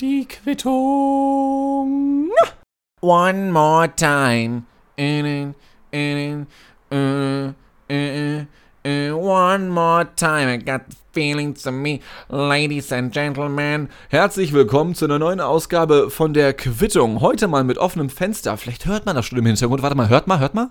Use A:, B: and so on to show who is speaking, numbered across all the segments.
A: Die Quittung.
B: One more time. In, uh, uh, one more time. I got the feeling to me. Ladies and Gentlemen.
A: Herzlich willkommen zu einer neuen Ausgabe von der Quittung. Heute mal mit offenem Fenster. Vielleicht hört man das schon im Hintergrund. Warte mal, hört mal, hört mal.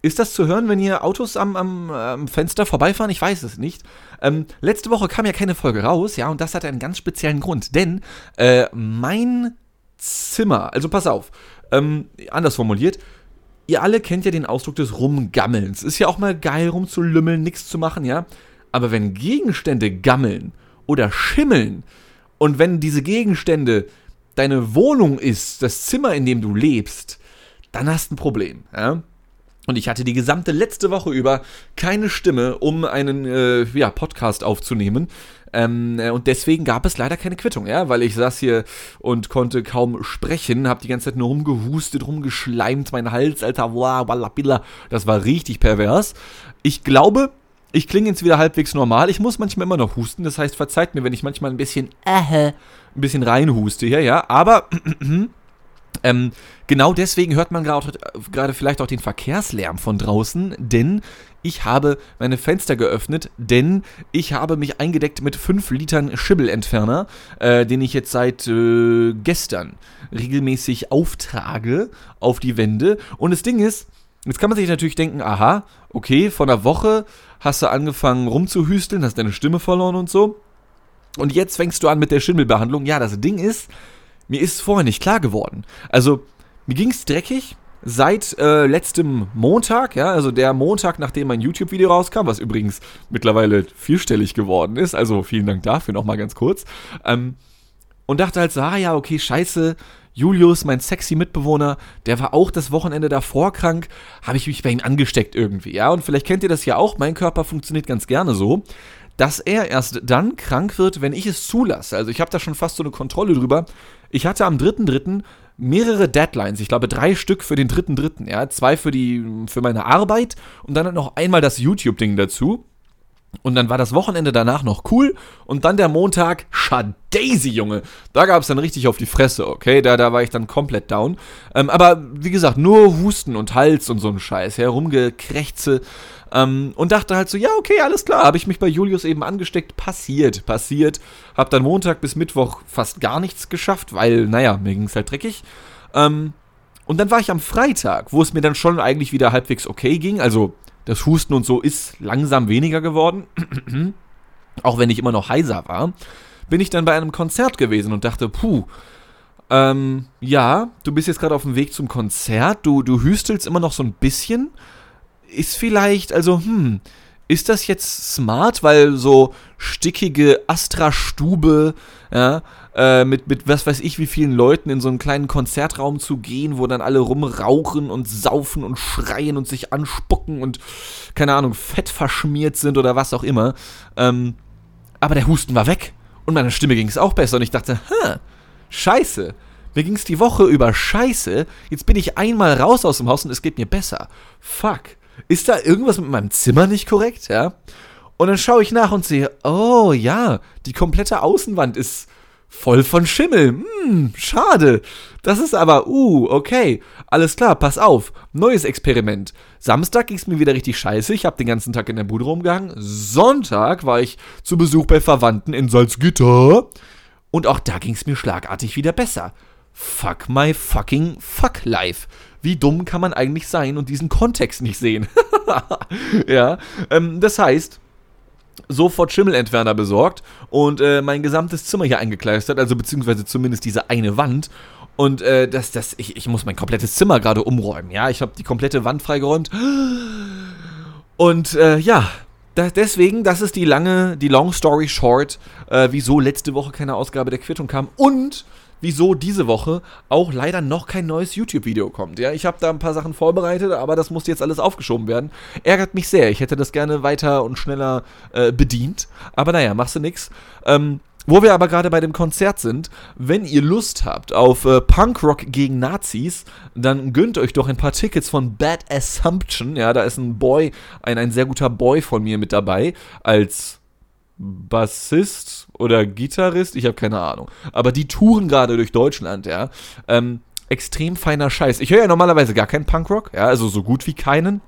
A: Ist das zu hören, wenn hier Autos am, am, am Fenster vorbeifahren? Ich weiß es nicht. Ähm, letzte Woche kam ja keine Folge raus, ja, und das hat einen ganz speziellen Grund. Denn äh, mein Zimmer, also pass auf, ähm, anders formuliert, ihr alle kennt ja den Ausdruck des Rumgammelns. Ist ja auch mal geil, rumzulümmeln, nichts zu machen, ja. Aber wenn Gegenstände gammeln oder schimmeln und wenn diese Gegenstände deine Wohnung ist, das Zimmer, in dem du lebst, dann hast du ein Problem, ja. Und ich hatte die gesamte letzte Woche über keine Stimme, um einen äh, ja, Podcast aufzunehmen. Ähm, äh, und deswegen gab es leider keine Quittung, ja, weil ich saß hier und konnte kaum sprechen, hab die ganze Zeit nur rumgehustet, rumgeschleimt, mein Hals, alter, wallabilla. Das war richtig pervers. Ich glaube, ich klinge jetzt wieder halbwegs normal. Ich muss manchmal immer noch husten, das heißt, verzeiht mir, wenn ich manchmal ein bisschen, äh, ein bisschen reinhuste hier, ja. Aber Ähm, genau deswegen hört man gerade vielleicht auch den Verkehrslärm von draußen, denn ich habe meine Fenster geöffnet, denn ich habe mich eingedeckt mit 5 Litern Schimmelentferner, äh, den ich jetzt seit äh, gestern regelmäßig auftrage auf die Wände. Und das Ding ist, jetzt kann man sich natürlich denken, aha, okay, vor einer Woche hast du angefangen rumzuhüsteln, hast deine Stimme verloren und so. Und jetzt fängst du an mit der Schimmelbehandlung. Ja, das Ding ist, mir ist vorher nicht klar geworden. Also, mir ging es dreckig seit äh, letztem Montag, ja, also der Montag, nachdem mein YouTube-Video rauskam, was übrigens mittlerweile vierstellig geworden ist, also vielen Dank dafür nochmal ganz kurz. Ähm, und dachte halt so, ah ja, okay, scheiße, Julius, mein sexy Mitbewohner, der war auch das Wochenende davor krank, habe ich mich bei ihm angesteckt irgendwie, ja, und vielleicht kennt ihr das ja auch, mein Körper funktioniert ganz gerne so, dass er erst dann krank wird, wenn ich es zulasse. Also ich habe da schon fast so eine Kontrolle drüber. Ich hatte am 3.3. mehrere Deadlines. Ich glaube drei Stück für den 3.3. Ja, zwei für die für meine Arbeit und dann noch einmal das YouTube-Ding dazu. Und dann war das Wochenende danach noch cool. Und dann der Montag, Schadaisy, Junge. Da gab es dann richtig auf die Fresse, okay? Da, da war ich dann komplett down. Ähm, aber wie gesagt, nur Husten und Hals und so ein Scheiß. Herumgekrächze. Ähm, und dachte halt so, ja, okay, alles klar. Habe ich mich bei Julius eben angesteckt. Passiert, passiert. Hab dann Montag bis Mittwoch fast gar nichts geschafft, weil, naja, mir ging es halt dreckig. Ähm, und dann war ich am Freitag, wo es mir dann schon eigentlich wieder halbwegs okay ging. Also das Husten und so ist langsam weniger geworden. Auch wenn ich immer noch heiser war. Bin ich dann bei einem Konzert gewesen und dachte, puh, ähm, ja, du bist jetzt gerade auf dem Weg zum Konzert, du, du hüstelst immer noch so ein bisschen ist vielleicht, also, hm, ist das jetzt smart, weil so stickige Astra-Stube, ja, äh, mit, mit was weiß ich wie vielen Leuten in so einen kleinen Konzertraum zu gehen, wo dann alle rumrauchen und saufen und schreien und sich anspucken und, keine Ahnung, fett verschmiert sind oder was auch immer. Ähm, aber der Husten war weg und meiner Stimme ging es auch besser und ich dachte, hä, scheiße. Mir ging es die Woche über scheiße, jetzt bin ich einmal raus aus dem Haus und es geht mir besser. Fuck ist da irgendwas mit meinem Zimmer nicht korrekt, ja? Und dann schaue ich nach und sehe, oh ja, die komplette Außenwand ist voll von Schimmel. Hm, schade. Das ist aber, uh, okay. Alles klar, pass auf. Neues Experiment. Samstag ging es mir wieder richtig scheiße. Ich habe den ganzen Tag in der Bude rumgehangen. Sonntag war ich zu Besuch bei Verwandten in Salzgitter. Und auch da ging es mir schlagartig wieder besser. Fuck my fucking fuck life wie dumm kann man eigentlich sein und diesen Kontext nicht sehen? ja, ähm, das heißt, sofort Schimmelentferner besorgt und äh, mein gesamtes Zimmer hier eingekleistert, also beziehungsweise zumindest diese eine Wand. Und äh, das, das, ich, ich muss mein komplettes Zimmer gerade umräumen, ja. Ich habe die komplette Wand freigeräumt. Und äh, ja, da, deswegen, das ist die lange, die Long Story Short, äh, wieso letzte Woche keine Ausgabe der Quittung kam. Und wieso diese Woche auch leider noch kein neues YouTube-Video kommt. Ja, ich habe da ein paar Sachen vorbereitet, aber das muss jetzt alles aufgeschoben werden. Ärgert mich sehr. Ich hätte das gerne weiter und schneller äh, bedient. Aber naja, machst du nix. Ähm, wo wir aber gerade bei dem Konzert sind, wenn ihr Lust habt auf äh, Punkrock gegen Nazis, dann gönnt euch doch ein paar Tickets von Bad Assumption. Ja, da ist ein Boy, ein, ein sehr guter Boy von mir mit dabei, als Bassist oder Gitarrist, ich habe keine Ahnung. Aber die touren gerade durch Deutschland, ja. Ähm, extrem feiner Scheiß. Ich höre ja normalerweise gar keinen Punkrock, ja, also so gut wie keinen.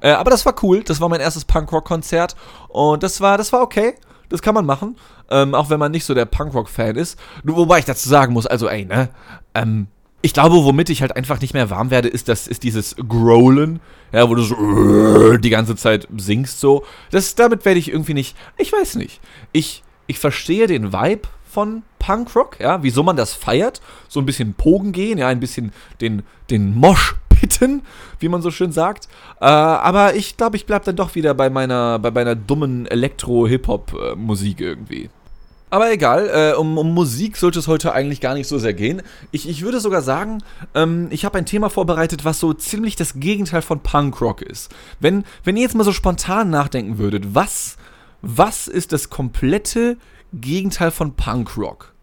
A: Äh, aber das war cool, das war mein erstes Punkrock-Konzert und das war, das war okay. Das kann man machen, ähm, auch wenn man nicht so der Punkrock-Fan ist. Wobei ich dazu sagen muss, also ey, ne, ähm, ich glaube, womit ich halt einfach nicht mehr warm werde, ist das ist dieses Growlen, ja, wo du so äh, die ganze Zeit singst so. Das damit werde ich irgendwie nicht, ich weiß nicht. Ich ich verstehe den Vibe von Punkrock, ja, wieso man das feiert, so ein bisschen Pogen gehen, ja, ein bisschen den den Mosch pitten, wie man so schön sagt. Äh, aber ich glaube, ich bleibe dann doch wieder bei meiner bei meiner dummen Elektro-Hip-Hop-Musik irgendwie. Aber egal, äh, um, um, Musik sollte es heute eigentlich gar nicht so sehr gehen. Ich, ich würde sogar sagen, ähm, ich habe ein Thema vorbereitet, was so ziemlich das Gegenteil von Punkrock ist. Wenn, wenn ihr jetzt mal so spontan nachdenken würdet, was, was ist das komplette Gegenteil von Punkrock?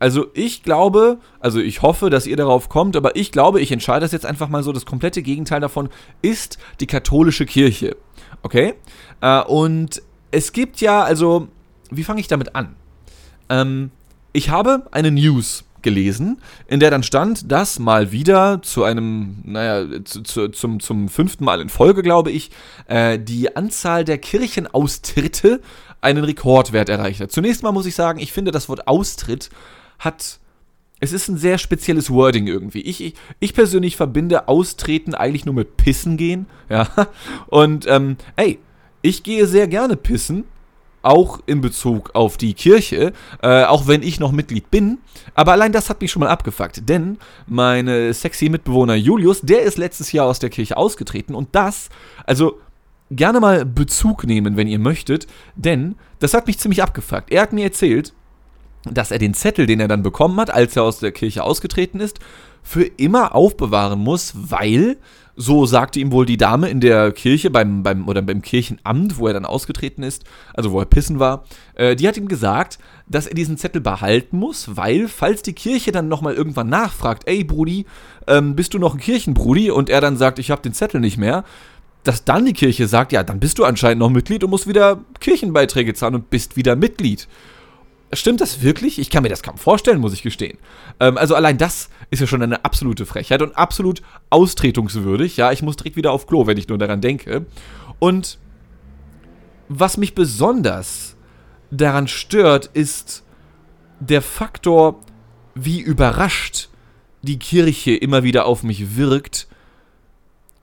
A: Also ich glaube, also ich hoffe, dass ihr darauf kommt, aber ich glaube, ich entscheide das jetzt einfach mal so, das komplette Gegenteil davon ist die katholische Kirche. Okay? Äh, und es gibt ja, also wie fange ich damit an? Ähm, ich habe eine News gelesen, in der dann stand, dass mal wieder zu einem, naja, zu, zu, zum, zum fünften Mal in Folge, glaube ich, äh, die Anzahl der Kirchenaustritte einen Rekordwert erreicht hat. Zunächst mal muss ich sagen, ich finde, das Wort Austritt hat. Es ist ein sehr spezielles Wording irgendwie. Ich, ich, ich persönlich verbinde Austreten eigentlich nur mit Pissen gehen. Ja. Und, ähm, ey, ich gehe sehr gerne pissen auch in Bezug auf die Kirche, äh, auch wenn ich noch Mitglied bin. Aber allein das hat mich schon mal abgefuckt, denn mein sexy Mitbewohner Julius, der ist letztes Jahr aus der Kirche ausgetreten und das, also gerne mal Bezug nehmen, wenn ihr möchtet, denn das hat mich ziemlich abgefuckt. Er hat mir erzählt, dass er den Zettel, den er dann bekommen hat, als er aus der Kirche ausgetreten ist, für immer aufbewahren muss, weil so sagte ihm wohl die Dame in der Kirche beim, beim, oder beim Kirchenamt, wo er dann ausgetreten ist, also wo er pissen war, äh, die hat ihm gesagt, dass er diesen Zettel behalten muss, weil, falls die Kirche dann nochmal irgendwann nachfragt, ey Brudi, ähm, bist du noch ein Kirchenbrudi? Und er dann sagt, ich habe den Zettel nicht mehr, dass dann die Kirche sagt, ja, dann bist du anscheinend noch Mitglied und musst wieder Kirchenbeiträge zahlen und bist wieder Mitglied. Stimmt das wirklich? Ich kann mir das kaum vorstellen, muss ich gestehen. Ähm, also allein das ist ja schon eine absolute Frechheit und absolut austretungswürdig. Ja, ich muss direkt wieder auf Klo, wenn ich nur daran denke. Und was mich besonders daran stört, ist der Faktor, wie überrascht die Kirche immer wieder auf mich wirkt,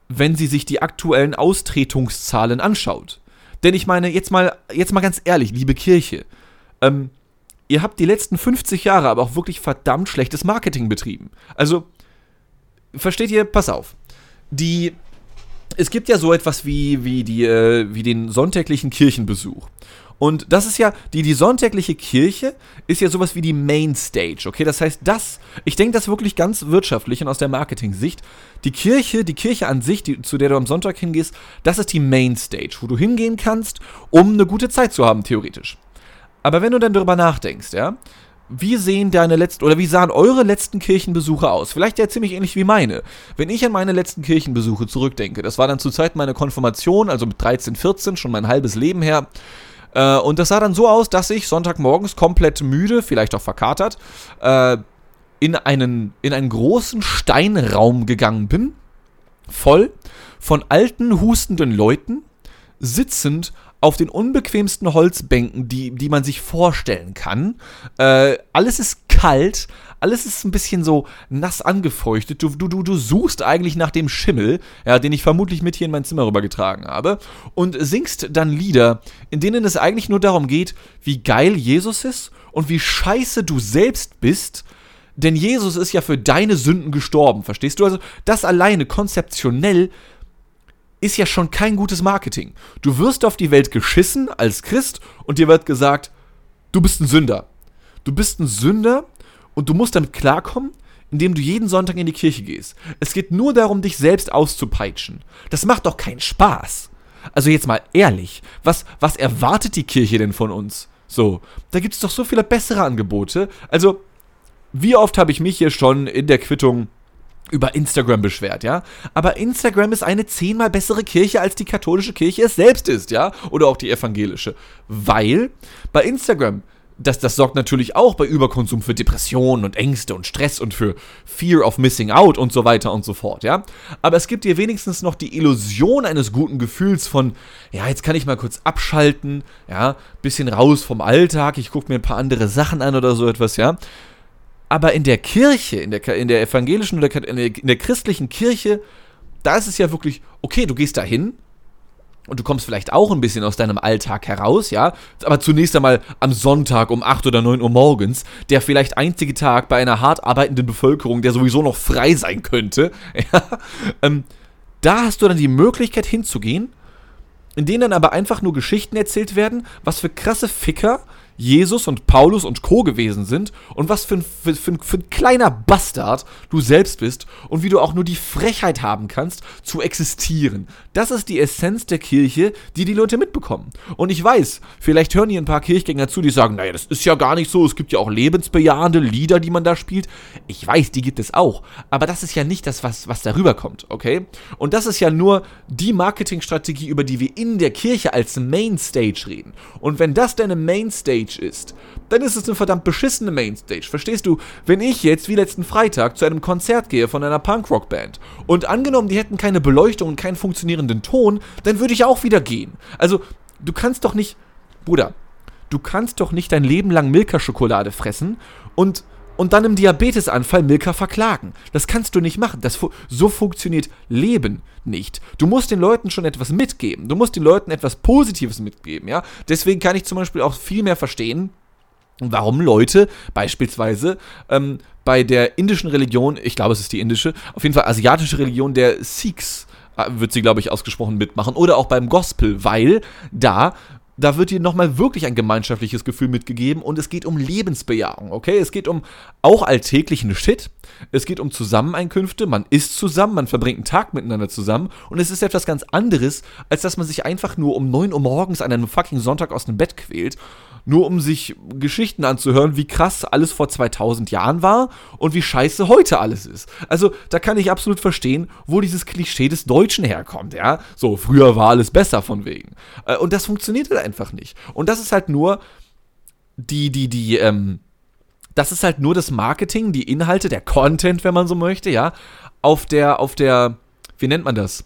A: wenn sie sich die aktuellen Austretungszahlen anschaut. Denn ich meine, jetzt mal, jetzt mal ganz ehrlich, liebe Kirche, ähm, ihr habt die letzten 50 Jahre aber auch wirklich verdammt schlechtes Marketing betrieben. Also, versteht ihr? Pass auf. Die. Es gibt ja so etwas wie, wie, die, äh, wie den sonntäglichen Kirchenbesuch. Und das ist ja, die, die sonntägliche Kirche ist ja sowas wie die Mainstage, okay? Das heißt, das, ich denke das wirklich ganz wirtschaftlich und aus der Marketing-Sicht. Die Kirche, die Kirche an sich, die, zu der du am Sonntag hingehst, das ist die Mainstage, wo du hingehen kannst, um eine gute Zeit zu haben, theoretisch. Aber wenn du dann darüber nachdenkst, ja, wie sehen deine letzten oder wie sahen eure letzten Kirchenbesuche aus? Vielleicht ja ziemlich ähnlich wie meine. Wenn ich an meine letzten Kirchenbesuche zurückdenke, das war dann zur Zeit meiner Konfirmation, also mit 13, 14, schon mein halbes Leben her. Äh, und das sah dann so aus, dass ich Sonntagmorgens komplett müde, vielleicht auch verkatert, äh, in einen, in einen großen Steinraum gegangen bin, voll von alten, hustenden Leuten, sitzend auf den unbequemsten Holzbänken, die, die man sich vorstellen kann. Äh, alles ist kalt, alles ist ein bisschen so nass angefeuchtet. Du, du, du, du suchst eigentlich nach dem Schimmel, ja, den ich vermutlich mit hier in mein Zimmer rübergetragen habe, und singst dann Lieder, in denen es eigentlich nur darum geht, wie geil Jesus ist und wie scheiße du selbst bist. Denn Jesus ist ja für deine Sünden gestorben, verstehst du? Also das alleine konzeptionell ist ja schon kein gutes Marketing. Du wirst auf die Welt geschissen als Christ und dir wird gesagt, du bist ein Sünder. Du bist ein Sünder und du musst damit klarkommen, indem du jeden Sonntag in die Kirche gehst. Es geht nur darum, dich selbst auszupeitschen. Das macht doch keinen Spaß. Also jetzt mal ehrlich, was, was erwartet die Kirche denn von uns? So, da gibt es doch so viele bessere Angebote. Also, wie oft habe ich mich hier schon in der Quittung über Instagram beschwert, ja. Aber Instagram ist eine zehnmal bessere Kirche, als die katholische Kirche es selbst ist, ja. Oder auch die evangelische. Weil bei Instagram das, das sorgt natürlich auch bei Überkonsum für Depressionen und Ängste und Stress und für Fear of Missing Out und so weiter und so fort, ja. Aber es gibt dir wenigstens noch die Illusion eines guten Gefühls von, ja, jetzt kann ich mal kurz abschalten, ja, bisschen raus vom Alltag, ich gucke mir ein paar andere Sachen an oder so etwas, ja. Aber in der Kirche, in der, in der evangelischen oder in der, in der christlichen Kirche, da ist es ja wirklich, okay, du gehst da hin, und du kommst vielleicht auch ein bisschen aus deinem Alltag heraus, ja, aber zunächst einmal am Sonntag um 8 oder 9 Uhr morgens, der vielleicht einzige Tag bei einer hart arbeitenden Bevölkerung, der sowieso noch frei sein könnte, ja, ähm, da hast du dann die Möglichkeit hinzugehen, in denen dann aber einfach nur Geschichten erzählt werden, was für krasse Ficker Jesus und Paulus und Co. gewesen sind und was für ein, für, für, für ein kleiner Bastard du selbst bist und wie du auch nur die Frechheit haben kannst, zu existieren. Das ist die Essenz der Kirche, die die Leute mitbekommen. Und ich weiß, vielleicht hören hier ein paar Kirchgänger zu, die sagen, naja, das ist ja gar nicht so, es gibt ja auch lebensbejahende Lieder, die man da spielt. Ich weiß, die gibt es auch, aber das ist ja nicht das, was, was darüber kommt, okay? Und das ist ja nur die Marketingstrategie, über die wir in der Kirche als Mainstage reden. Und wenn das deine Mainstage Mainstage ist, dann ist es eine verdammt beschissene Mainstage. Verstehst du? Wenn ich jetzt wie letzten Freitag zu einem Konzert gehe von einer Punkrock-Band und angenommen, die hätten keine Beleuchtung und keinen funktionierenden Ton, dann würde ich auch wieder gehen. Also, du kannst doch nicht, Bruder, du kannst doch nicht dein Leben lang Milka-Schokolade fressen und und dann im Diabetesanfall Milka verklagen. Das kannst du nicht machen. Fu so funktioniert Leben nicht. Du musst den Leuten schon etwas mitgeben. Du musst den Leuten etwas Positives mitgeben, ja. Deswegen kann ich zum Beispiel auch viel mehr verstehen, warum Leute beispielsweise ähm, bei der indischen Religion, ich glaube es ist die indische, auf jeden Fall asiatische Religion der Sikhs, äh, wird sie, glaube ich, ausgesprochen mitmachen. Oder auch beim Gospel, weil da da wird dir nochmal wirklich ein gemeinschaftliches Gefühl mitgegeben und es geht um Lebensbejahung, okay? Es geht um auch alltäglichen Shit. Es geht um Zusammeneinkünfte, man isst zusammen, man verbringt einen Tag miteinander zusammen und es ist etwas ganz anderes, als dass man sich einfach nur um 9 Uhr morgens an einem fucking Sonntag aus dem Bett quält nur um sich Geschichten anzuhören, wie krass alles vor 2000 Jahren war und wie scheiße heute alles ist. Also da kann ich absolut verstehen, wo dieses Klischee des Deutschen herkommt, ja. So, früher war alles besser von wegen. Äh, und das funktioniert halt einfach nicht. Und das ist halt nur die, die, die, ähm, das ist halt nur das Marketing, die Inhalte, der Content, wenn man so möchte, ja, auf der, auf der, wie nennt man das?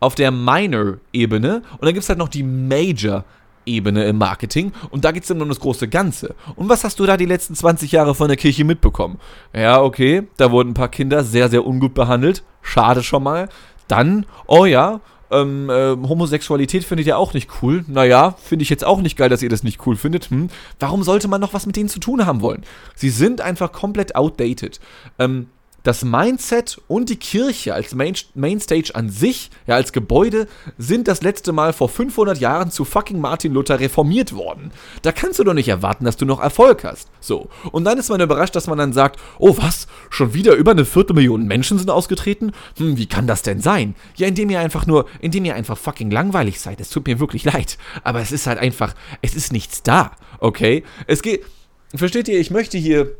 A: Auf der Minor-Ebene. Und dann gibt es halt noch die Major-Ebene. Ebene im Marketing und da geht es dann um das große Ganze. Und was hast du da die letzten 20 Jahre von der Kirche mitbekommen? Ja, okay, da wurden ein paar Kinder sehr, sehr ungut behandelt. Schade schon mal. Dann, oh ja, ähm, äh, Homosexualität findet ihr auch nicht cool. Naja, finde ich jetzt auch nicht geil, dass ihr das nicht cool findet. Hm. Warum sollte man noch was mit denen zu tun haben wollen? Sie sind einfach komplett outdated. Ähm, das Mindset und die Kirche als Main Mainstage an sich, ja, als Gebäude, sind das letzte Mal vor 500 Jahren zu fucking Martin Luther reformiert worden. Da kannst du doch nicht erwarten, dass du noch Erfolg hast. So. Und dann ist man überrascht, dass man dann sagt, oh was, schon wieder über eine Viertelmillion Menschen sind ausgetreten? Hm, wie kann das denn sein? Ja, indem ihr einfach nur, indem ihr einfach fucking langweilig seid. Es tut mir wirklich leid. Aber es ist halt einfach, es ist nichts da, okay? Es geht, versteht ihr, ich möchte hier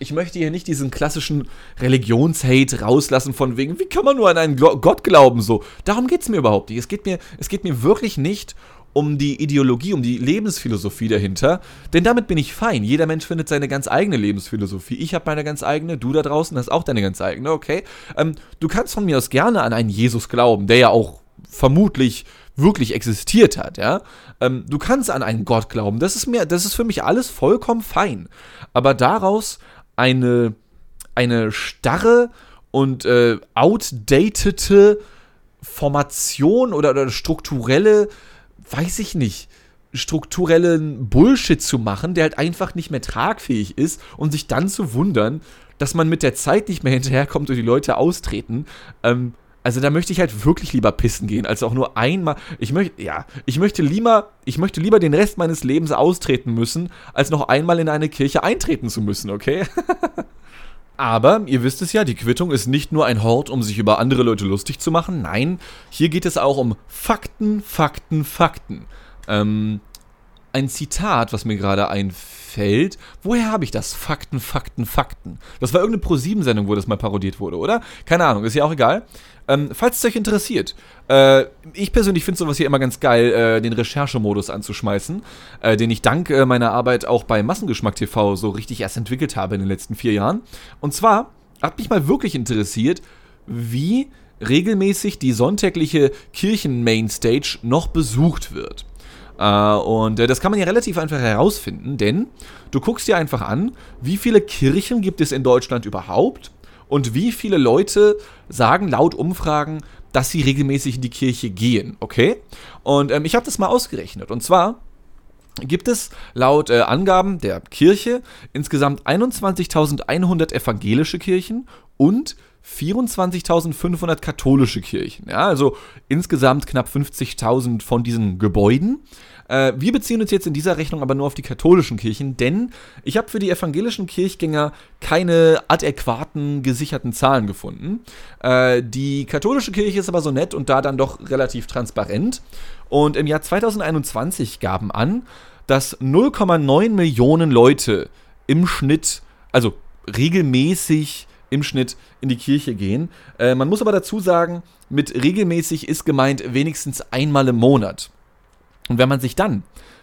A: ich möchte hier nicht diesen klassischen Religionshate rauslassen von wegen, wie kann man nur an einen Gott glauben so. Darum geht es mir überhaupt nicht. Es geht mir, es geht mir wirklich nicht um die Ideologie, um die Lebensphilosophie dahinter, denn damit bin ich fein. Jeder Mensch findet seine ganz eigene Lebensphilosophie. Ich habe meine ganz eigene, du da draußen hast auch deine ganz eigene, okay? Ähm, du kannst von mir aus gerne an einen Jesus glauben, der ja auch vermutlich wirklich existiert hat, ja. Ähm, du kannst an einen Gott glauben. Das ist mir, das ist für mich alles vollkommen fein. Aber daraus eine, eine starre und äh, outdatete Formation oder, oder strukturelle, weiß ich nicht, strukturellen Bullshit zu machen, der halt einfach nicht mehr tragfähig ist und sich dann zu wundern, dass man mit der Zeit nicht mehr hinterherkommt und die Leute austreten. Ähm, also da möchte ich halt wirklich lieber pissen gehen, als auch nur einmal. Ich möchte, ja, ich möchte lieber, ich möchte lieber den Rest meines Lebens austreten müssen, als noch einmal in eine Kirche eintreten zu müssen, okay? Aber ihr wisst es ja, die Quittung ist nicht nur ein Hort, um sich über andere Leute lustig zu machen. Nein, hier geht es auch um Fakten, Fakten, Fakten. Ähm, ein Zitat, was mir gerade einfällt einfällt, woher habe ich das? Fakten, Fakten, Fakten. Das war irgendeine Pro-7-Sendung, wo das mal parodiert wurde, oder? Keine Ahnung, ist ja auch egal. Ähm, falls es euch interessiert, äh, ich persönlich finde sowas hier immer ganz geil, äh, den Recherchemodus anzuschmeißen, äh, den ich dank äh, meiner Arbeit auch bei Massengeschmack TV so richtig erst entwickelt habe in den letzten vier Jahren. Und zwar hat mich mal wirklich interessiert, wie regelmäßig die sonntägliche Kirchen-Mainstage noch besucht wird. Uh, und uh, das kann man ja relativ einfach herausfinden, denn du guckst dir einfach an, wie viele Kirchen gibt es in Deutschland überhaupt und wie viele Leute sagen laut Umfragen, dass sie regelmäßig in die Kirche gehen, okay? Und ähm, ich habe das mal ausgerechnet. Und zwar gibt es laut äh, Angaben der Kirche insgesamt 21.100 evangelische Kirchen und 24.500 katholische Kirchen. Ja, also insgesamt knapp 50.000 von diesen Gebäuden. Äh, wir beziehen uns jetzt in dieser Rechnung aber nur auf die katholischen Kirchen, denn ich habe für die evangelischen Kirchgänger keine adäquaten gesicherten Zahlen gefunden. Äh, die katholische Kirche ist aber so nett und da dann doch relativ transparent. Und im Jahr 2021 gaben an, dass 0,9 Millionen Leute im Schnitt, also regelmäßig im Schnitt in die Kirche gehen. Äh, man muss aber dazu sagen, mit regelmäßig ist gemeint wenigstens einmal im Monat. Und wenn man sich dann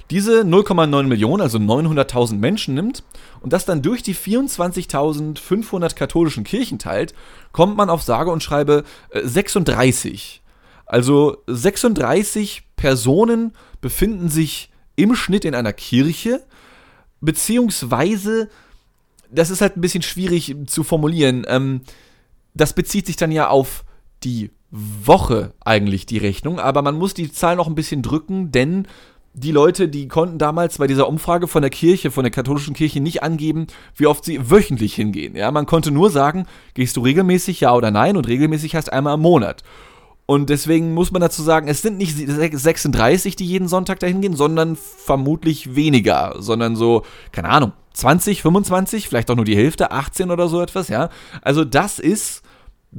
A: diese 0,9 Millionen, also 900.000 Menschen nimmt und das dann durch die 24.500 katholischen Kirchen teilt, kommt man auf sage und schreibe 36. Äh, also 36 Personen befinden sich im Schnitt in einer Kirche, beziehungsweise das ist halt ein bisschen schwierig zu formulieren. Ähm, das bezieht sich dann ja auf die Woche eigentlich die Rechnung, aber man muss die Zahl noch ein bisschen drücken, denn die Leute, die konnten damals bei dieser Umfrage von der Kirche, von der katholischen Kirche nicht angeben, wie oft sie wöchentlich hingehen. Ja, man konnte nur sagen, gehst du regelmäßig ja oder nein und regelmäßig heißt einmal im Monat. Und deswegen muss man dazu sagen, es sind nicht 36, die jeden Sonntag dahin gehen, sondern vermutlich weniger, sondern so, keine Ahnung, 20, 25, vielleicht auch nur die Hälfte, 18 oder so etwas, ja. Also das ist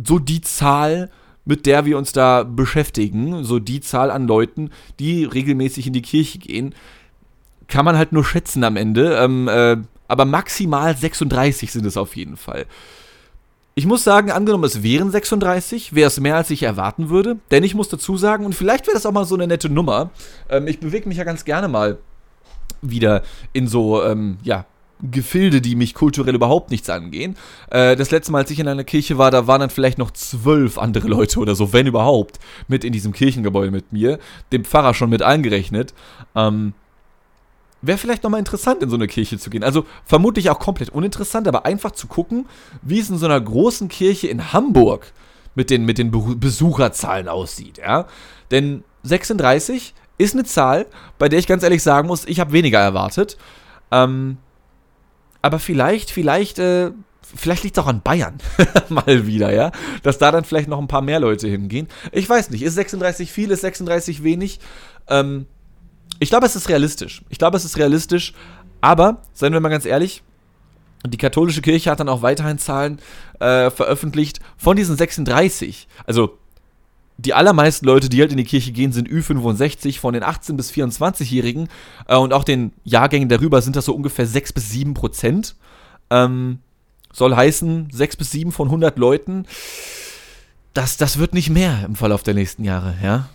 A: so die Zahl, mit der wir uns da beschäftigen, so die Zahl an Leuten, die regelmäßig in die Kirche gehen. Kann man halt nur schätzen am Ende, ähm, äh, aber maximal 36 sind es auf jeden Fall. Ich muss sagen, angenommen es wären 36, wäre es mehr als ich erwarten würde. Denn ich muss dazu sagen, und vielleicht wäre das auch mal so eine nette Nummer. Ähm, ich bewege mich ja ganz gerne mal wieder in so, ähm, ja, Gefilde, die mich kulturell überhaupt nichts angehen. Äh, das letzte Mal, als ich in einer Kirche war, da waren dann vielleicht noch zwölf andere Leute oder so, wenn überhaupt, mit in diesem Kirchengebäude mit mir. Dem Pfarrer schon mit eingerechnet. Ähm, Wäre vielleicht nochmal interessant, in so eine Kirche zu gehen. Also vermutlich auch komplett uninteressant, aber einfach zu gucken, wie es in so einer großen Kirche in Hamburg mit den, mit den Besucherzahlen aussieht. Ja? Denn 36 ist eine Zahl, bei der ich ganz ehrlich sagen muss, ich habe weniger erwartet. Ähm, aber vielleicht, vielleicht, äh, vielleicht liegt es auch an Bayern mal wieder, ja, dass da dann vielleicht noch ein paar mehr Leute hingehen. Ich weiß nicht, ist 36 viel, ist 36 wenig? Ähm, ich glaube, es ist realistisch. Ich glaube, es ist realistisch, aber, seien wir mal ganz ehrlich, die katholische Kirche hat dann auch weiterhin Zahlen äh, veröffentlicht von diesen 36. Also die allermeisten Leute, die halt in die Kirche gehen, sind Ü65 von den 18- bis 24-Jährigen. Äh, und auch den Jahrgängen darüber sind das so ungefähr 6 bis 7 Prozent. Ähm, soll heißen, 6 bis 7 von 100 Leuten. Das, das wird nicht mehr im Verlauf der nächsten Jahre, ja.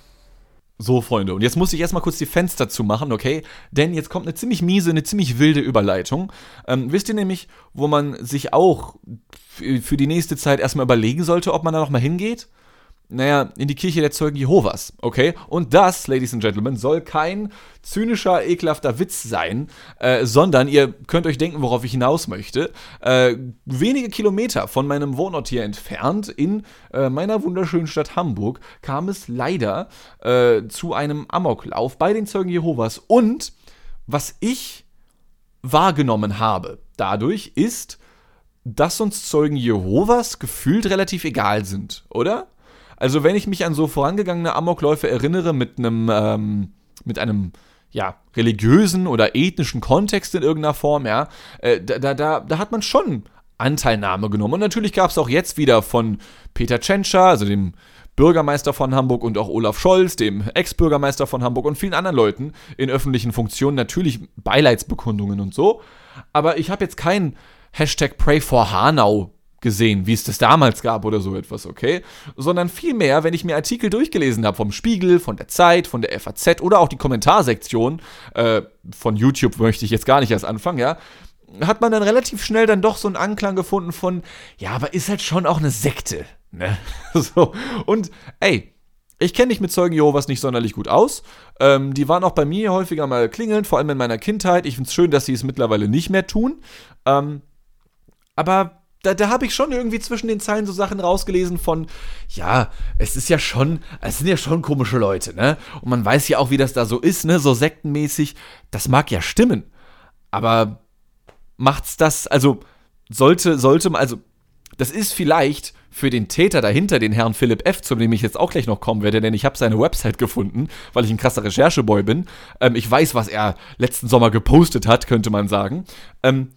A: So, Freunde, und jetzt muss ich erstmal kurz die Fenster zu machen, okay? Denn jetzt kommt eine ziemlich miese, eine ziemlich wilde Überleitung. Ähm, wisst ihr nämlich, wo man sich auch für die nächste Zeit erstmal überlegen sollte, ob man da nochmal hingeht? Naja, in die Kirche der Zeugen Jehovas, okay? Und das, Ladies and Gentlemen, soll kein zynischer, ekelhafter Witz sein, äh, sondern ihr könnt euch denken, worauf ich hinaus möchte. Äh, wenige Kilometer von meinem Wohnort hier entfernt, in äh, meiner wunderschönen Stadt Hamburg, kam es leider äh, zu einem Amoklauf bei den Zeugen Jehovas. Und was ich wahrgenommen habe dadurch ist, dass uns Zeugen Jehovas gefühlt relativ egal sind, oder? Also wenn ich mich an so vorangegangene Amokläufe erinnere mit einem, ähm, mit einem, ja, religiösen oder ethnischen Kontext in irgendeiner Form, ja, äh, da, da, da hat man schon Anteilnahme genommen. Und natürlich gab es auch jetzt wieder von Peter Tschentscher, also dem Bürgermeister von Hamburg und auch Olaf Scholz, dem Ex-Bürgermeister von Hamburg und vielen anderen Leuten in öffentlichen Funktionen natürlich Beileidsbekundungen und so. aber ich habe jetzt kein Hashtag Pray for Hanau gesehen, wie es das damals gab oder so etwas, okay? Sondern vielmehr, wenn ich mir Artikel durchgelesen habe vom Spiegel, von der Zeit, von der FAZ oder auch die Kommentarsektion, äh, von YouTube möchte ich jetzt gar nicht erst anfangen, ja, hat man dann relativ schnell dann doch so einen Anklang gefunden von, ja, aber ist halt schon auch eine Sekte, ne? so, und ey, ich kenne mich mit Zeugen Jehovas nicht sonderlich gut aus. Ähm, die waren auch bei mir häufiger mal klingelnd, vor allem in meiner Kindheit. Ich finde es schön, dass sie es mittlerweile nicht mehr tun. Ähm, aber da, da habe ich schon irgendwie zwischen den Zeilen so Sachen rausgelesen von, ja, es ist ja schon, es sind ja schon komische Leute, ne? Und man weiß ja auch, wie das da so ist, ne? So sektenmäßig. Das mag ja stimmen. Aber macht's das, also sollte, sollte man, also das ist vielleicht für den Täter dahinter, den Herrn Philipp F., zu dem ich jetzt auch gleich noch kommen werde, denn ich habe seine Website gefunden, weil ich ein krasser Rechercheboy bin. Ähm, ich weiß, was er letzten Sommer gepostet hat, könnte man sagen. Ähm,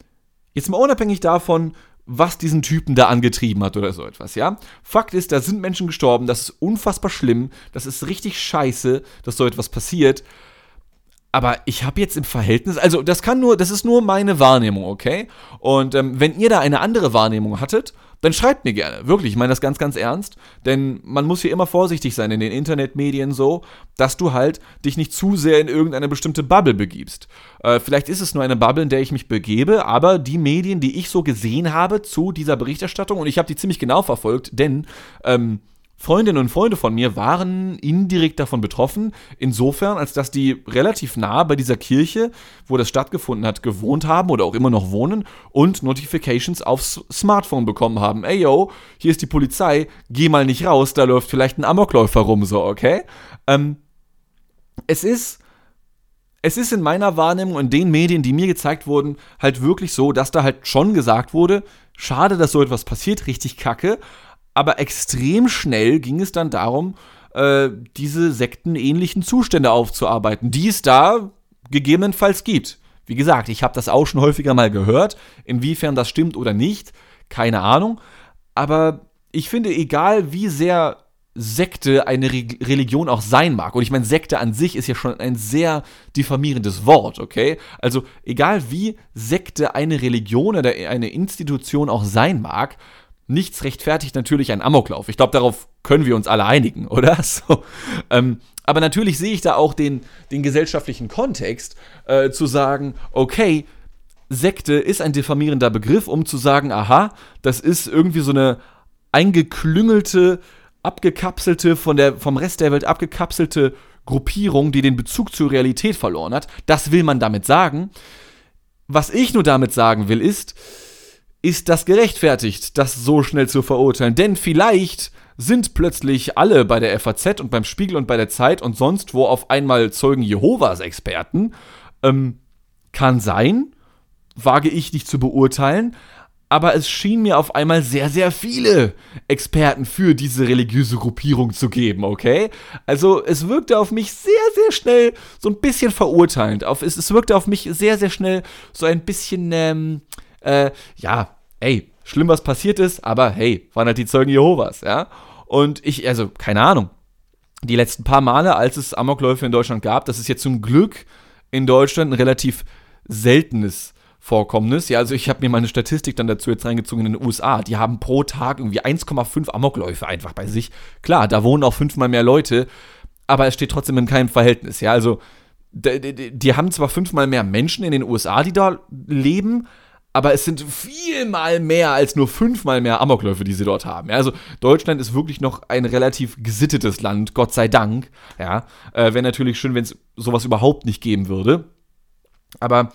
A: jetzt mal unabhängig davon, was diesen Typen da angetrieben hat oder so etwas, ja? Fakt ist, da sind Menschen gestorben, das ist unfassbar schlimm, das ist richtig scheiße, dass so etwas passiert. Aber ich habe jetzt im Verhältnis, also das kann nur, das ist nur meine Wahrnehmung, okay? Und ähm, wenn ihr da eine andere Wahrnehmung hattet, dann schreibt mir gerne. Wirklich, ich meine das ganz, ganz ernst. Denn man muss hier immer vorsichtig sein in den Internetmedien so, dass du halt dich nicht zu sehr in irgendeine bestimmte Bubble begibst. Äh, vielleicht ist es nur eine Bubble, in der ich mich begebe, aber die Medien, die ich so gesehen habe zu dieser Berichterstattung, und ich habe die ziemlich genau verfolgt, denn ähm, Freundinnen und Freunde von mir waren indirekt davon betroffen, insofern, als dass die relativ nah bei dieser Kirche, wo das stattgefunden hat, gewohnt haben oder auch immer noch wohnen und Notifications aufs Smartphone bekommen haben. Ey yo, hier ist die Polizei, geh mal nicht raus, da läuft vielleicht ein Amokläufer rum, so, okay? Ähm, es ist es ist in meiner Wahrnehmung in den Medien, die mir gezeigt wurden, halt wirklich so, dass da halt schon gesagt wurde, schade, dass so etwas passiert, richtig kacke, aber extrem schnell ging es dann darum, äh, diese sektenähnlichen Zustände aufzuarbeiten, die es da gegebenenfalls gibt. Wie gesagt, ich habe das auch schon häufiger mal gehört. Inwiefern das stimmt oder nicht, keine Ahnung. Aber ich finde, egal wie sehr Sekte eine Re Religion auch sein mag, und ich meine, Sekte an sich ist ja schon ein sehr diffamierendes Wort, okay? Also egal wie Sekte eine Religion oder eine Institution auch sein mag, nichts rechtfertigt natürlich einen Amoklauf. Ich glaube, darauf können wir uns alle einigen, oder? So, ähm, aber natürlich sehe ich da auch den, den gesellschaftlichen Kontext, äh, zu sagen, okay, Sekte ist ein diffamierender Begriff, um zu sagen, aha, das ist irgendwie so eine eingeklüngelte, abgekapselte, von der, vom Rest der Welt abgekapselte Gruppierung, die den Bezug zur Realität verloren hat. Das will man damit sagen. Was ich nur damit sagen will, ist, ist das gerechtfertigt, das so schnell zu verurteilen? Denn vielleicht sind plötzlich alle bei der FAZ und beim Spiegel und bei der Zeit und sonst wo auf einmal Zeugen Jehovas Experten. Ähm, kann sein, wage ich nicht zu beurteilen, aber es schien mir auf einmal sehr, sehr viele Experten für diese religiöse Gruppierung zu geben, okay? Also es wirkte auf mich sehr, sehr schnell so ein bisschen verurteilend. Auf, es, es wirkte auf mich sehr, sehr schnell so ein bisschen, ähm, äh, ja, ey, schlimm, was passiert ist, aber hey, waren halt die Zeugen Jehovas, ja. Und ich, also, keine Ahnung. Die letzten paar Male, als es Amokläufe in Deutschland gab, das ist jetzt zum Glück in Deutschland ein relativ seltenes Vorkommnis. Ja, also ich habe mir meine Statistik dann dazu jetzt reingezogen in den USA. Die haben pro Tag irgendwie 1,5 Amokläufe einfach bei sich. Klar, da wohnen auch fünfmal mehr Leute, aber es steht trotzdem in keinem Verhältnis. Ja, also die, die, die haben zwar fünfmal mehr Menschen in den USA, die da leben, aber es sind vielmal mehr als nur fünfmal mehr Amokläufe, die sie dort haben. Also Deutschland ist wirklich noch ein relativ gesittetes Land, Gott sei Dank. Ja, äh, wäre natürlich schön, wenn es sowas überhaupt nicht geben würde. Aber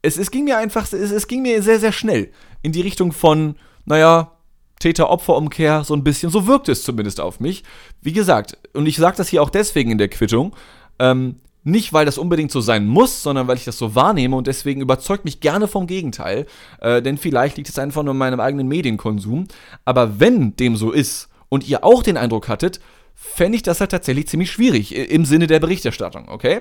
A: es, es ging mir einfach, es, es ging mir sehr, sehr schnell in die Richtung von, naja, Täter-Opfer-Umkehr, so ein bisschen. So wirkt es zumindest auf mich. Wie gesagt, und ich sage das hier auch deswegen in der Quittung, ähm, nicht, weil das unbedingt so sein muss, sondern weil ich das so wahrnehme und deswegen überzeugt mich gerne vom Gegenteil. Äh, denn vielleicht liegt es einfach nur in meinem eigenen Medienkonsum. Aber wenn dem so ist und ihr auch den Eindruck hattet, fände ich das halt tatsächlich ziemlich schwierig im Sinne der Berichterstattung, okay?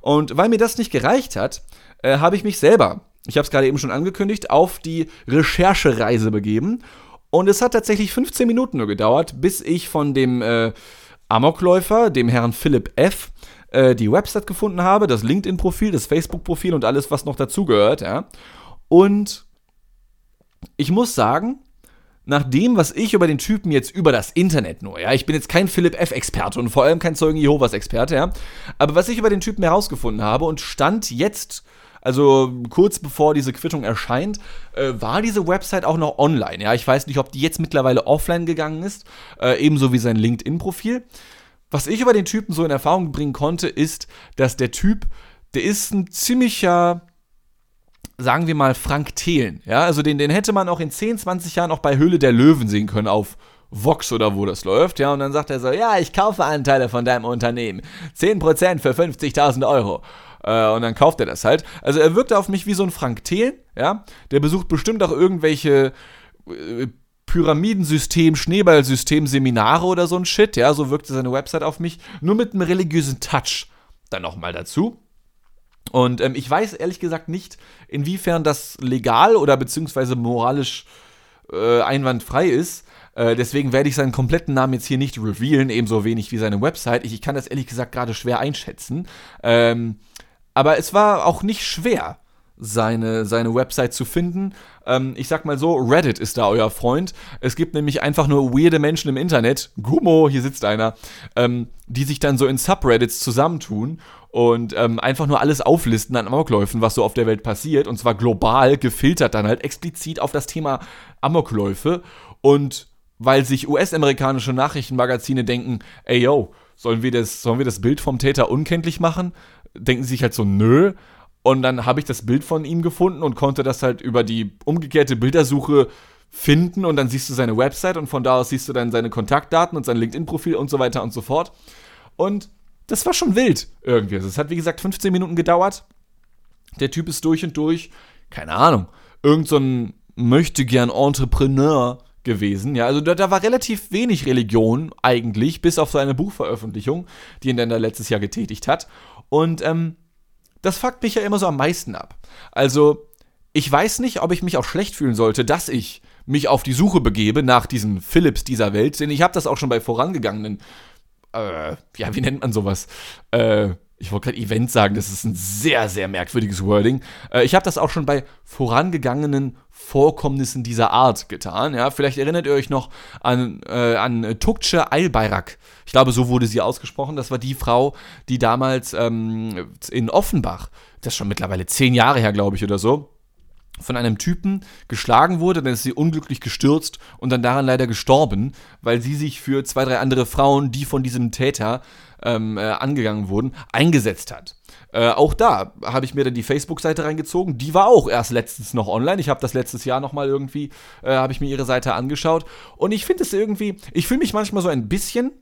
A: Und weil mir das nicht gereicht hat, äh, habe ich mich selber, ich habe es gerade eben schon angekündigt, auf die Recherchereise begeben. Und es hat tatsächlich 15 Minuten nur gedauert, bis ich von dem äh, Amokläufer, dem Herrn Philipp F., äh, die Website gefunden habe, das LinkedIn-Profil, das Facebook-Profil und alles, was noch dazugehört, ja. Und ich muss sagen, nach dem, was ich über den Typen jetzt über das Internet nur, ja, ich bin jetzt kein Philipp F-Experte und vor allem kein Zeugen Jehovas Experte, ja, aber was ich über den Typen herausgefunden habe und stand jetzt, also kurz bevor diese Quittung erscheint, äh, war diese Website auch noch online, ja, ich weiß nicht, ob die jetzt mittlerweile offline gegangen ist, äh, ebenso wie sein LinkedIn-Profil. Was ich über den Typen so in Erfahrung bringen konnte, ist, dass der Typ, der ist ein ziemlicher sagen wir mal, Frank Thelen. Ja, also den, den hätte man auch in 10, 20 Jahren auch bei Höhle der Löwen sehen können auf Vox oder wo das läuft. Ja, und dann sagt er so, ja, ich kaufe Anteile von deinem Unternehmen. 10% für 50.000 Euro. Äh, und dann kauft er das halt. Also er wirkte auf mich wie so ein Frank Thelen. Ja, der besucht bestimmt auch irgendwelche äh, Pyramidensystem, Schneeballsystem, Seminare oder so ein Shit. Ja, so wirkte seine Website auf mich. Nur mit einem religiösen Touch. Dann nochmal dazu. Und ähm, ich weiß ehrlich gesagt nicht, inwiefern das legal oder beziehungsweise moralisch äh, einwandfrei ist. Äh, deswegen werde ich seinen kompletten Namen jetzt hier nicht revealen, ebenso wenig wie seine Website. Ich, ich kann das ehrlich gesagt gerade schwer einschätzen. Ähm, aber es war auch nicht schwer, seine, seine Website zu finden. Ähm, ich sag mal so, Reddit ist da euer Freund. Es gibt nämlich einfach nur weirde Menschen im Internet, Gummo, hier sitzt einer, ähm, die sich dann so in Subreddits zusammentun und ähm, einfach nur alles auflisten an Amokläufen, was so auf der Welt passiert. Und zwar global, gefiltert dann halt explizit auf das Thema Amokläufe. Und weil sich US-amerikanische Nachrichtenmagazine denken, ey yo, sollen wir, das, sollen wir das Bild vom Täter unkenntlich machen? Denken sie sich halt so, nö. Und dann habe ich das Bild von ihm gefunden und konnte das halt über die umgekehrte Bildersuche finden und dann siehst du seine Website und von da aus siehst du dann seine Kontaktdaten und sein LinkedIn-Profil und so weiter und so fort. Und das war schon wild irgendwie. Also es hat, wie gesagt, 15 Minuten gedauert. Der Typ ist durch und durch, keine Ahnung, irgend so ein möchte gern Entrepreneur gewesen. Ja, also da, da, war relativ wenig Religion eigentlich, bis auf seine Buchveröffentlichung, die ihn dann da letztes Jahr getätigt hat. Und ähm, das fuckt mich ja immer so am meisten ab. Also, ich weiß nicht, ob ich mich auch schlecht fühlen sollte, dass ich mich auf die Suche begebe nach diesen Philips dieser Welt, denn ich habe das auch schon bei vorangegangenen äh, ja, wie nennt man sowas? Äh, ich wollte gerade Event sagen, das ist ein sehr, sehr merkwürdiges Wording. Äh, ich habe das auch schon bei vorangegangenen Vorkommnissen dieser Art getan. Ja, vielleicht erinnert ihr euch noch an, äh, an Tukce Albayrak. Ich glaube, so wurde sie ausgesprochen. Das war die Frau, die damals ähm, in Offenbach, das ist schon mittlerweile zehn Jahre her, glaube ich, oder so, von einem Typen geschlagen wurde, dann ist sie unglücklich gestürzt und dann daran leider gestorben, weil sie sich für zwei, drei andere Frauen, die von diesem Täter ähm, äh, angegangen wurden, eingesetzt hat. Äh, auch da habe ich mir dann die Facebook-Seite reingezogen. Die war auch erst letztens noch online. Ich habe das letztes Jahr noch mal irgendwie, äh, habe ich mir ihre Seite angeschaut. Und ich finde es irgendwie, ich fühle mich manchmal so ein bisschen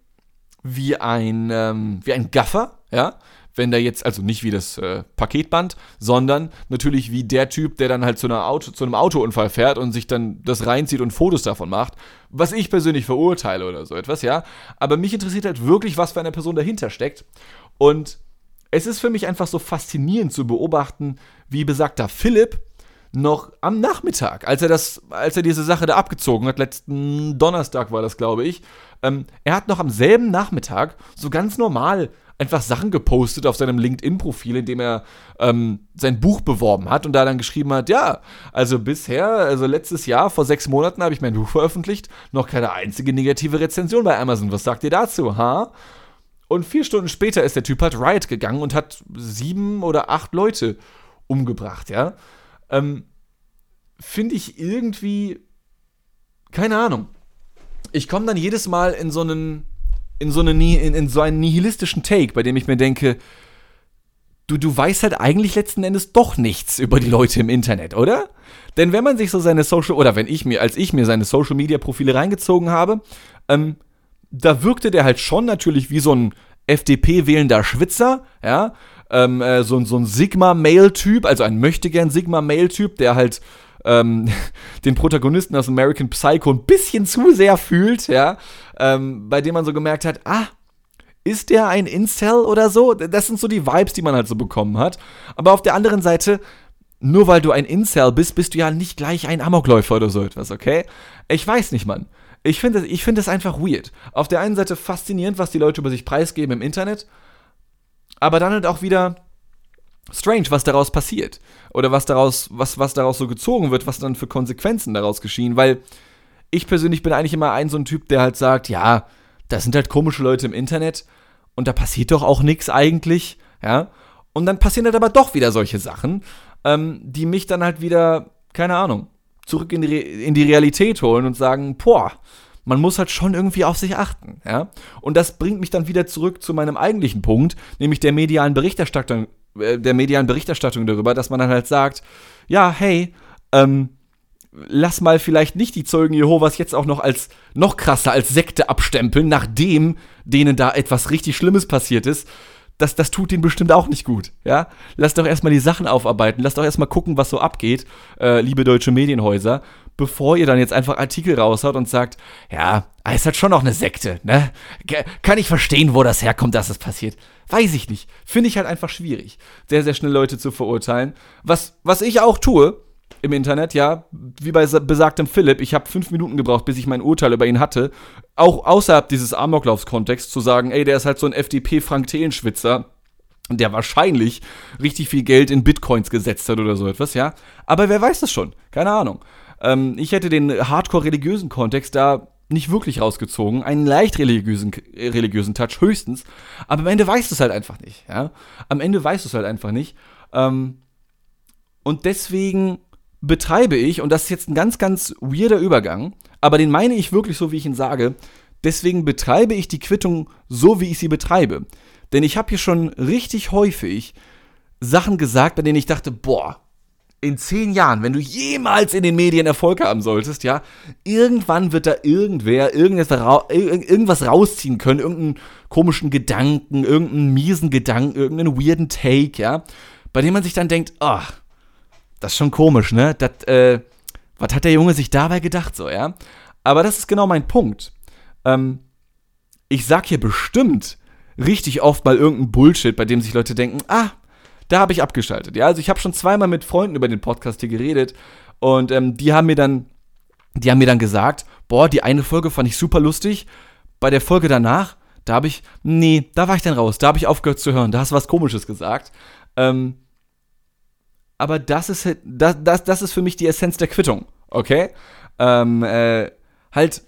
A: wie ein, ähm, wie ein Gaffer, ja, wenn der jetzt, also nicht wie das äh, Paketband, sondern natürlich wie der Typ, der dann halt zu, einer Auto, zu einem Autounfall fährt und sich dann das reinzieht und Fotos davon macht, was ich persönlich verurteile oder so etwas, ja. Aber mich interessiert halt wirklich, was für eine Person dahinter steckt. Und es ist für mich einfach so faszinierend zu beobachten, wie besagter Philipp noch am Nachmittag, als er das, als er diese Sache da abgezogen hat, letzten Donnerstag war das, glaube ich, ähm, er hat noch am selben Nachmittag so ganz normal einfach Sachen gepostet auf seinem LinkedIn-Profil, in dem er ähm, sein Buch beworben hat und da dann geschrieben hat, ja, also bisher, also letztes Jahr, vor sechs Monaten habe ich mein Buch veröffentlicht, noch keine einzige negative Rezension bei Amazon. Was sagt ihr dazu, ha? Und vier Stunden später ist der Typ halt Riot gegangen und hat sieben oder acht Leute umgebracht, ja. Ähm, Finde ich irgendwie, keine Ahnung. Ich komme dann jedes Mal in so einen in so, eine, in, in so einen nihilistischen Take, bei dem ich mir denke, du, du weißt halt eigentlich letzten Endes doch nichts über die Leute im Internet, oder? Denn wenn man sich so seine Social, oder wenn ich mir, als ich mir seine Social Media Profile reingezogen habe, ähm, da wirkte der halt schon natürlich wie so ein FDP-wählender Schwitzer, ja, ähm, äh, so, so ein Sigma-Male-Typ, also ein möchtegern Sigma-Male-Typ, der halt ähm, den Protagonisten aus American Psycho ein bisschen zu sehr fühlt, ja, ähm, bei dem man so gemerkt hat, ah, ist der ein Incel oder so? Das sind so die Vibes, die man halt so bekommen hat. Aber auf der anderen Seite, nur weil du ein Incel bist, bist du ja nicht gleich ein Amokläufer oder so etwas, okay? Ich weiß nicht, Mann. Ich finde ich find das einfach weird. Auf der einen Seite faszinierend, was die Leute über sich preisgeben im Internet, aber dann halt auch wieder strange, was daraus passiert. Oder was daraus, was, was daraus so gezogen wird, was dann für Konsequenzen daraus geschehen. Weil ich persönlich bin eigentlich immer ein so ein Typ, der halt sagt, ja, das sind halt komische Leute im Internet und da passiert doch auch nichts eigentlich, ja. Und dann passieren halt aber doch wieder solche Sachen, ähm, die mich dann halt wieder, keine Ahnung, zurück in die, Re in die Realität holen und sagen, boah, man muss halt schon irgendwie auf sich achten, ja. Und das bringt mich dann wieder zurück zu meinem eigentlichen Punkt, nämlich der medialen Berichterstattung, äh, der medialen Berichterstattung darüber, dass man dann halt sagt, ja, hey, ähm, lass mal vielleicht nicht die Zeugen Jehovas jetzt auch noch als noch krasser als Sekte abstempeln, nachdem denen da etwas richtig Schlimmes passiert ist. Das, das tut denen bestimmt auch nicht gut, ja? Lass doch erstmal die Sachen aufarbeiten, lass doch erstmal gucken, was so abgeht, äh, liebe deutsche Medienhäuser, bevor ihr dann jetzt einfach Artikel raushaut und sagt, ja, ist halt schon noch eine Sekte, ne? Kann ich verstehen, wo das herkommt, dass es das passiert. Weiß ich nicht. Finde ich halt einfach schwierig, sehr, sehr schnell Leute zu verurteilen. Was, was ich auch tue, im Internet, ja, wie bei besagtem Philipp, ich habe fünf Minuten gebraucht, bis ich mein Urteil über ihn hatte, auch außerhalb dieses Amoklaufskontexts zu sagen, ey, der ist halt so ein FDP-Frank Thelen-Schwitzer, der wahrscheinlich richtig viel Geld in Bitcoins gesetzt hat oder so etwas, ja. Aber wer weiß das schon? Keine Ahnung. Ähm, ich hätte den hardcore-religiösen Kontext da nicht wirklich rausgezogen, einen leicht religiösen, religiösen Touch höchstens, aber am Ende weißt du es halt einfach nicht, ja. Am Ende weißt du es halt einfach nicht. Ähm, und deswegen betreibe ich, und das ist jetzt ein ganz, ganz weirder Übergang, aber den meine ich wirklich so, wie ich ihn sage, deswegen betreibe ich die Quittung so, wie ich sie betreibe. Denn ich habe hier schon richtig häufig Sachen gesagt, bei denen ich dachte, boah, in zehn Jahren, wenn du jemals in den Medien Erfolg haben solltest, ja, irgendwann wird da irgendwer irgendwas, rausziehen können, irgendeinen komischen Gedanken, irgendeinen miesen Gedanken, irgendeinen weirden Take, ja, bei dem man sich dann denkt, ach, oh, das ist schon komisch, ne? Das, äh, was hat der Junge sich dabei gedacht, so, ja? Aber das ist genau mein Punkt. Ähm, ich sag hier bestimmt richtig oft mal irgendeinen Bullshit, bei dem sich Leute denken, ah, da habe ich abgeschaltet. Ja, also ich habe schon zweimal mit Freunden über den Podcast hier geredet und ähm, die haben mir dann, die haben mir dann gesagt, boah, die eine Folge fand ich super lustig. Bei der Folge danach, da habe ich, nee, da war ich dann raus, da habe ich aufgehört zu hören, da hast du was Komisches gesagt. Ähm, aber das ist halt, das, das, das ist für mich die Essenz der Quittung, okay? Ähm, äh, halt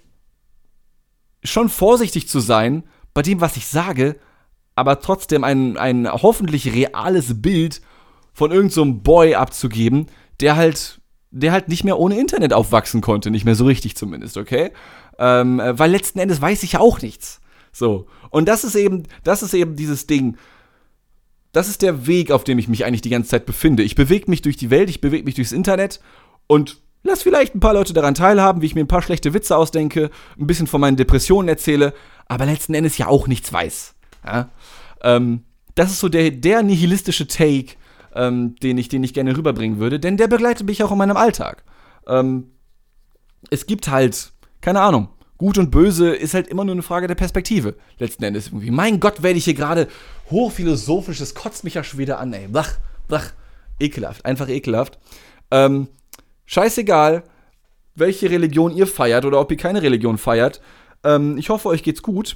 A: schon vorsichtig zu sein bei dem, was ich sage, aber trotzdem ein, ein hoffentlich reales Bild von irgendeinem so Boy abzugeben, der halt, der halt nicht mehr ohne Internet aufwachsen konnte, nicht mehr so richtig zumindest, okay? Ähm, äh, weil letzten Endes weiß ich ja auch nichts. So. Und das ist eben, das ist eben dieses Ding das ist der Weg, auf dem ich mich eigentlich die ganze Zeit befinde. Ich bewege mich durch die Welt, ich bewege mich durchs Internet und lass vielleicht ein paar Leute daran teilhaben, wie ich mir ein paar schlechte Witze ausdenke, ein bisschen von meinen Depressionen erzähle, aber letzten Endes ja auch nichts weiß. Ja? Ähm, das ist so der, der nihilistische Take, ähm, den, ich, den ich gerne rüberbringen würde, denn der begleitet mich auch in meinem Alltag. Ähm, es gibt halt, keine Ahnung, Gut und Böse ist halt immer nur eine Frage der Perspektive. Letzten Endes irgendwie. Mein Gott, werde ich hier gerade hochphilosophisch, das kotzt mich ja schon wieder an, ey. Blach, blach. Ekelhaft, einfach ekelhaft. Ähm, scheißegal, welche Religion ihr feiert oder ob ihr keine Religion feiert. Ähm, ich hoffe, euch geht's gut.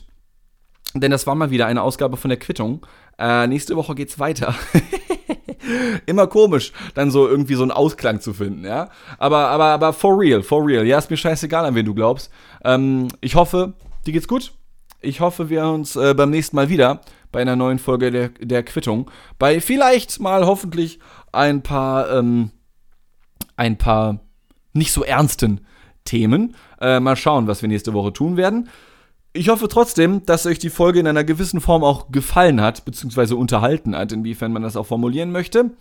A: Denn das war mal wieder eine Ausgabe von der Quittung. Äh, nächste Woche geht's weiter. Immer komisch, dann so irgendwie so einen Ausklang zu finden, ja. Aber, aber, aber for real, for real. Ja, ist mir scheißegal, an wen du glaubst. Ähm, ich hoffe, dir geht's gut. Ich hoffe, wir uns äh, beim nächsten Mal wieder bei einer neuen Folge der, der Quittung. Bei vielleicht mal hoffentlich ein paar, ähm, ein paar nicht so ernsten Themen. Äh, mal schauen, was wir nächste Woche tun werden. Ich hoffe trotzdem, dass euch die Folge in einer gewissen Form auch gefallen hat, beziehungsweise unterhalten hat, inwiefern man das auch formulieren möchte.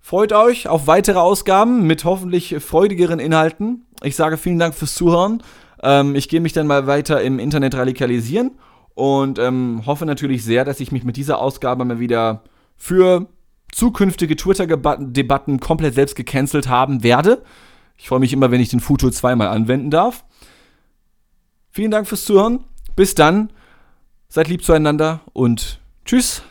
A: Freut euch auf weitere Ausgaben mit hoffentlich freudigeren Inhalten. Ich sage vielen Dank fürs Zuhören. Ähm, ich gehe mich dann mal weiter im Internet radikalisieren und ähm, hoffe natürlich sehr, dass ich mich mit dieser Ausgabe mal wieder für zukünftige Twitter-Debatten komplett selbst gecancelt haben werde. Ich freue mich immer, wenn ich den Futur zweimal anwenden darf. Vielen Dank fürs Zuhören. Bis dann. Seid lieb zueinander und tschüss.